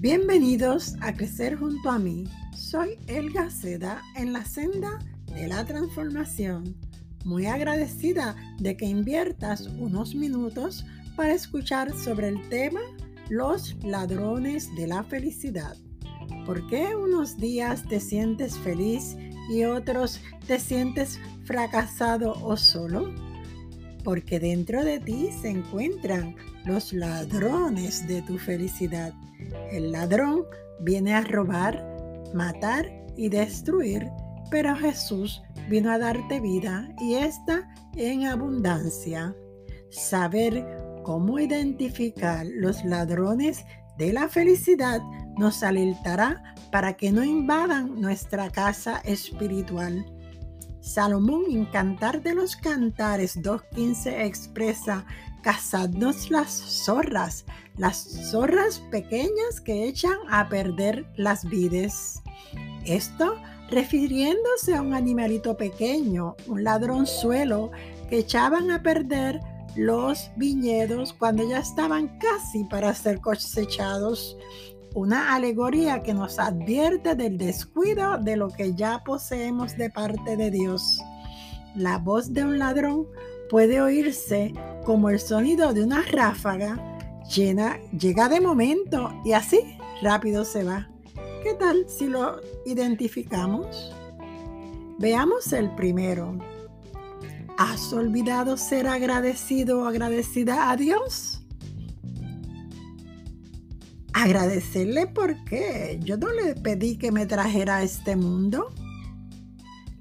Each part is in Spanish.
Bienvenidos a Crecer junto a mí. Soy Elga Seda en la senda de la transformación. Muy agradecida de que inviertas unos minutos para escuchar sobre el tema Los ladrones de la felicidad. ¿Por qué unos días te sientes feliz y otros te sientes fracasado o solo? Porque dentro de ti se encuentran los ladrones de tu felicidad. El ladrón viene a robar, matar y destruir, pero Jesús vino a darte vida y esta en abundancia. Saber cómo identificar los ladrones de la felicidad nos alertará para que no invadan nuestra casa espiritual. Salomón en Cantar de los Cantares 2.15 expresa, cazadnos las zorras, las zorras pequeñas que echan a perder las vides. Esto refiriéndose a un animalito pequeño, un ladronzuelo que echaban a perder los viñedos cuando ya estaban casi para ser cosechados. Una alegoría que nos advierte del descuido de lo que ya poseemos de parte de Dios. La voz de un ladrón puede oírse como el sonido de una ráfaga llena, llega de momento y así rápido se va. ¿Qué tal si lo identificamos? Veamos el primero. ¿Has olvidado ser agradecido o agradecida a Dios? Agradecerle porque yo no le pedí que me trajera a este mundo.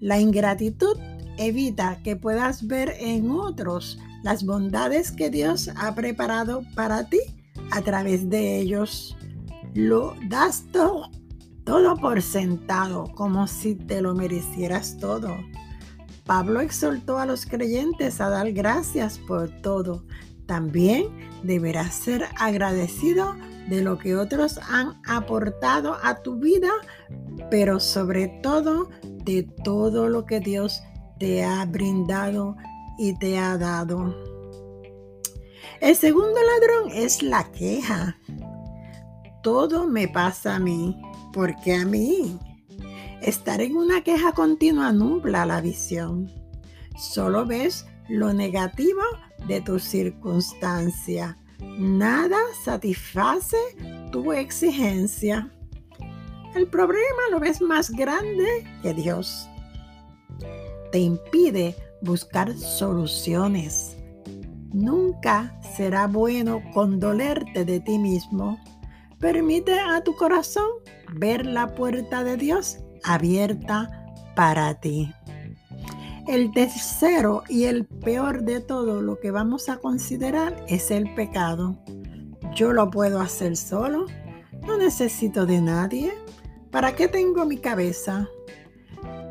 La ingratitud evita que puedas ver en otros las bondades que Dios ha preparado para ti a través de ellos. Lo das todo, todo por sentado, como si te lo merecieras todo. Pablo exhortó a los creyentes a dar gracias por todo. También deberás ser agradecido de lo que otros han aportado a tu vida, pero sobre todo de todo lo que Dios te ha brindado y te ha dado. El segundo ladrón es la queja. Todo me pasa a mí, porque a mí Estar en una queja continua nubla la visión. Solo ves lo negativo de tu circunstancia. Nada satisface tu exigencia. El problema lo ves más grande que Dios. Te impide buscar soluciones. Nunca será bueno condolerte de ti mismo. Permite a tu corazón ver la puerta de Dios abierta para ti. El tercero y el peor de todo lo que vamos a considerar es el pecado. Yo lo puedo hacer solo, no necesito de nadie. ¿Para qué tengo mi cabeza?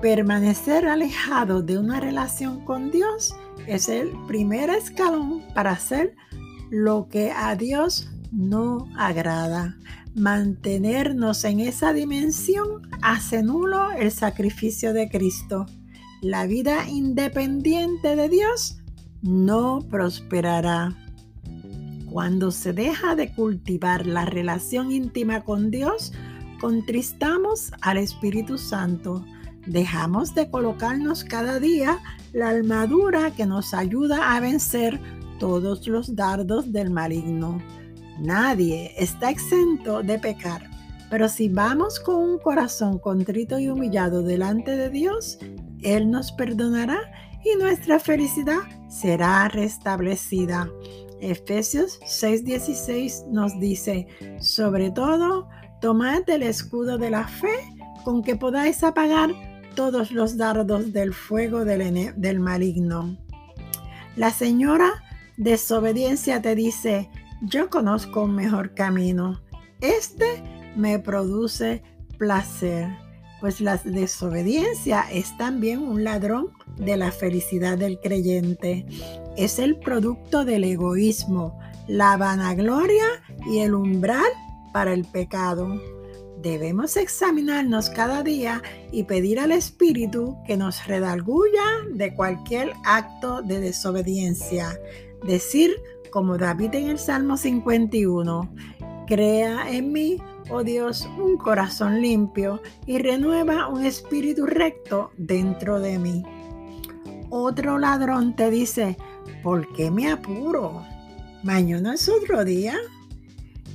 Permanecer alejado de una relación con Dios es el primer escalón para hacer lo que a Dios no agrada. Mantenernos en esa dimensión hace nulo el sacrificio de Cristo. La vida independiente de Dios no prosperará. Cuando se deja de cultivar la relación íntima con Dios, contristamos al Espíritu Santo. Dejamos de colocarnos cada día la armadura que nos ayuda a vencer todos los dardos del maligno. Nadie está exento de pecar, pero si vamos con un corazón contrito y humillado delante de Dios, Él nos perdonará y nuestra felicidad será restablecida. Efesios 6:16 nos dice, sobre todo, tomad el escudo de la fe con que podáis apagar todos los dardos del fuego del, del maligno. La señora desobediencia te dice, yo conozco un mejor camino. Este me produce placer, pues la desobediencia es también un ladrón de la felicidad del creyente. Es el producto del egoísmo, la vanagloria y el umbral para el pecado. Debemos examinarnos cada día y pedir al Espíritu que nos redarguya de cualquier acto de desobediencia. Decir como David en el Salmo 51, crea en mí oh Dios, un corazón limpio y renueva un espíritu recto dentro de mí. Otro ladrón te dice, ¿por qué me apuro? Mañana es otro día.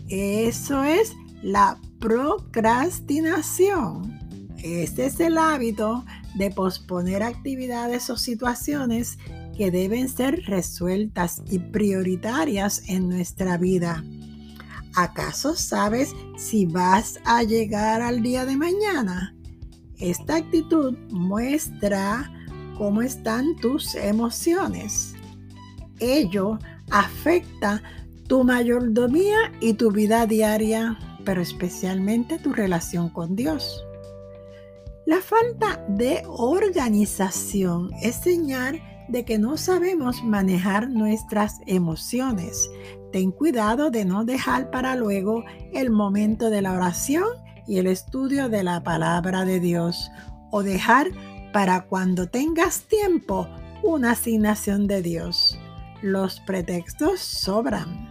Eso es la procrastinación. Este es el hábito de posponer actividades o situaciones que deben ser resueltas y prioritarias en nuestra vida. ¿Acaso sabes si vas a llegar al día de mañana? Esta actitud muestra cómo están tus emociones. Ello afecta tu mayordomía y tu vida diaria, pero especialmente tu relación con Dios. La falta de organización es señal de que no sabemos manejar nuestras emociones. Ten cuidado de no dejar para luego el momento de la oración y el estudio de la palabra de Dios o dejar para cuando tengas tiempo una asignación de Dios. Los pretextos sobran.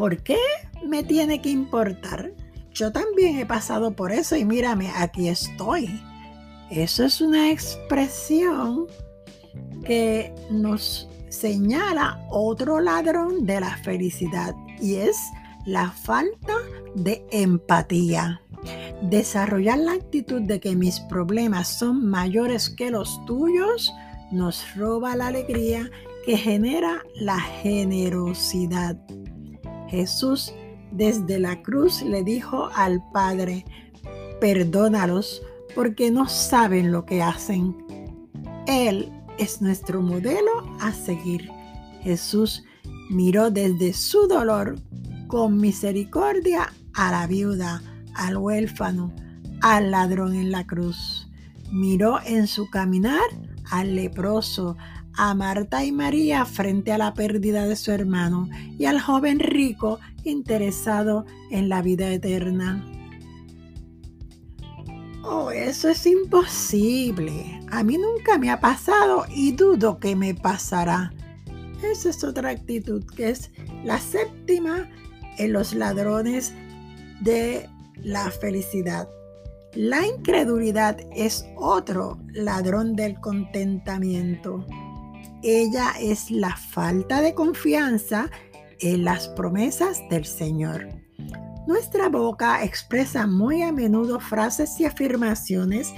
¿Por qué me tiene que importar? Yo también he pasado por eso y mírame, aquí estoy. Eso es una expresión que nos señala otro ladrón de la felicidad y es la falta de empatía. Desarrollar la actitud de que mis problemas son mayores que los tuyos nos roba la alegría que genera la generosidad. Jesús desde la cruz le dijo al Padre, perdónalos porque no saben lo que hacen. Él es nuestro modelo a seguir. Jesús miró desde su dolor con misericordia a la viuda, al huérfano, al ladrón en la cruz. Miró en su caminar al leproso, a Marta y María frente a la pérdida de su hermano y al joven rico interesado en la vida eterna. Oh, eso es imposible. A mí nunca me ha pasado y dudo que me pasará. Esa es otra actitud que es la séptima en los ladrones de la felicidad. La incredulidad es otro ladrón del contentamiento. Ella es la falta de confianza en las promesas del Señor. Nuestra boca expresa muy a menudo frases y afirmaciones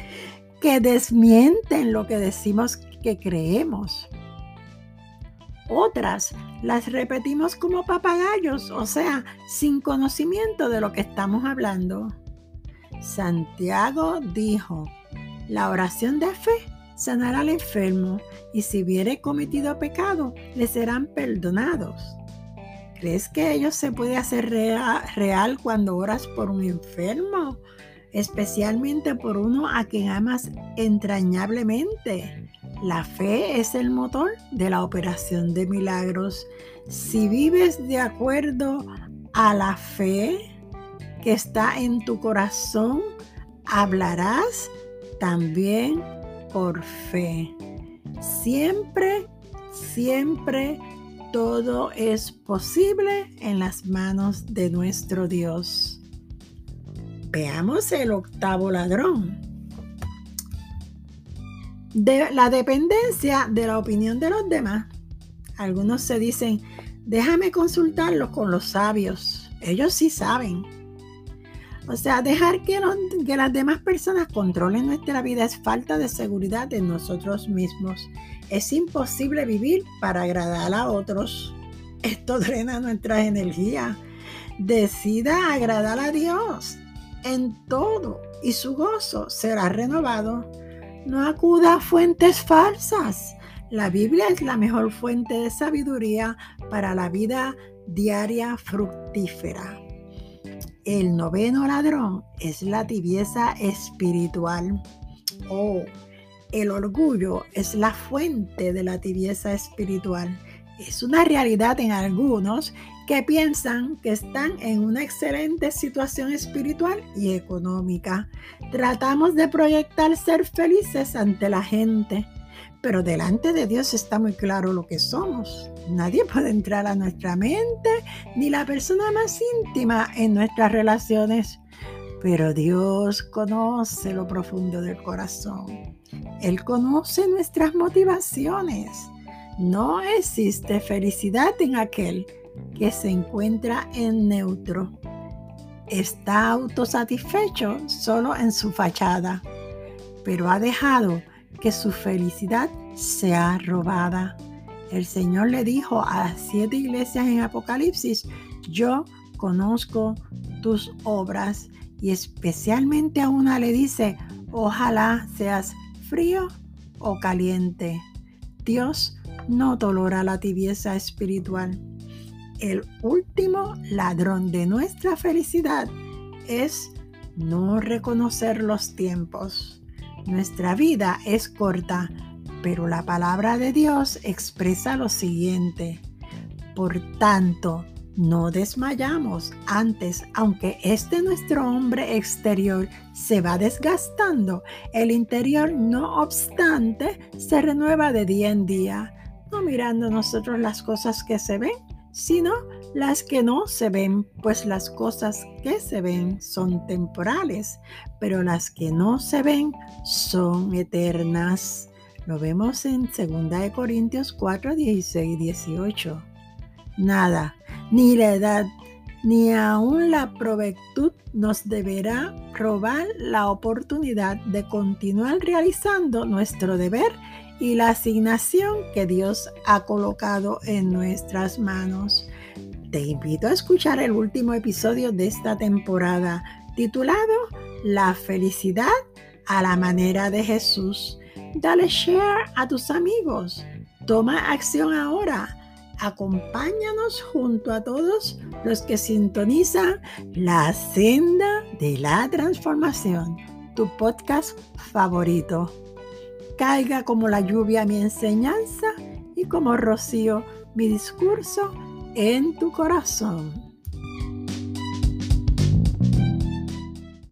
que desmienten lo que decimos que creemos. Otras las repetimos como papagayos, o sea, sin conocimiento de lo que estamos hablando. Santiago dijo, la oración de fe sanará al enfermo y si hubiere cometido pecado, le serán perdonados. ¿Crees que ello se puede hacer real cuando oras por un enfermo? Especialmente por uno a quien amas entrañablemente. La fe es el motor de la operación de milagros. Si vives de acuerdo a la fe que está en tu corazón, hablarás también por fe. Siempre, siempre todo es posible en las manos de nuestro Dios. Veamos el octavo ladrón. De la dependencia de la opinión de los demás. Algunos se dicen, déjame consultarlos con los sabios. Ellos sí saben. O sea, dejar que, las demás personas controlen nuestra vida es falta de seguridad en nosotros mismos. Es imposible vivir para agradar a otros. Esto drena nuestras energías. Decida agradar a Dios en todo y su gozo será renovado. No acuda a fuentes falsas. La Biblia es la mejor fuente de sabiduría para la vida diaria fructífera. El noveno ladrón es la tibieza espiritual. Oh, el orgullo es la fuente de la tibieza espiritual. Es una realidad en algunos que piensan que están en una excelente situación espiritual y económica. Tratamos de proyectar ser felices ante la gente, pero delante de Dios está muy claro lo que somos. Nadie puede entrar a nuestra mente, ni la persona más íntima en nuestras relaciones. Pero Dios conoce lo profundo del corazón. Él conoce nuestras motivaciones. No existe felicidad en aquel que se encuentra en neutro. Está autosatisfecho solo en su fachada, pero ha dejado que su felicidad sea robada. El Señor le dijo a siete iglesias en Apocalipsis, yo conozco tus obras y especialmente a una le dice, ojalá seas frío o caliente. Dios no tolera la tibieza espiritual. El último ladrón de nuestra felicidad es no reconocer los tiempos. Nuestra vida es corta, pero la palabra de Dios expresa lo siguiente. Por tanto, no desmayamos antes, aunque este nuestro hombre exterior se va desgastando, el interior no obstante se renueva de día en día, no mirando nosotros las cosas que se ven, sino las que no se ven, pues las cosas que se ven son temporales, pero las que no se ven son eternas. Lo vemos en 2 Corintios 4, 16 y 18. Nada, ni la edad, ni aun la provetud nos deberá robar la oportunidad de continuar realizando nuestro deber y la asignación que Dios ha colocado en nuestras manos. Te invito a escuchar el último episodio de esta temporada titulado La felicidad a la manera de Jesús. Dale share a tus amigos. Toma acción ahora. Acompáñanos junto a todos los que sintonizan la senda de la transformación, tu podcast favorito caiga como la lluvia mi enseñanza y como rocío mi discurso en tu corazón.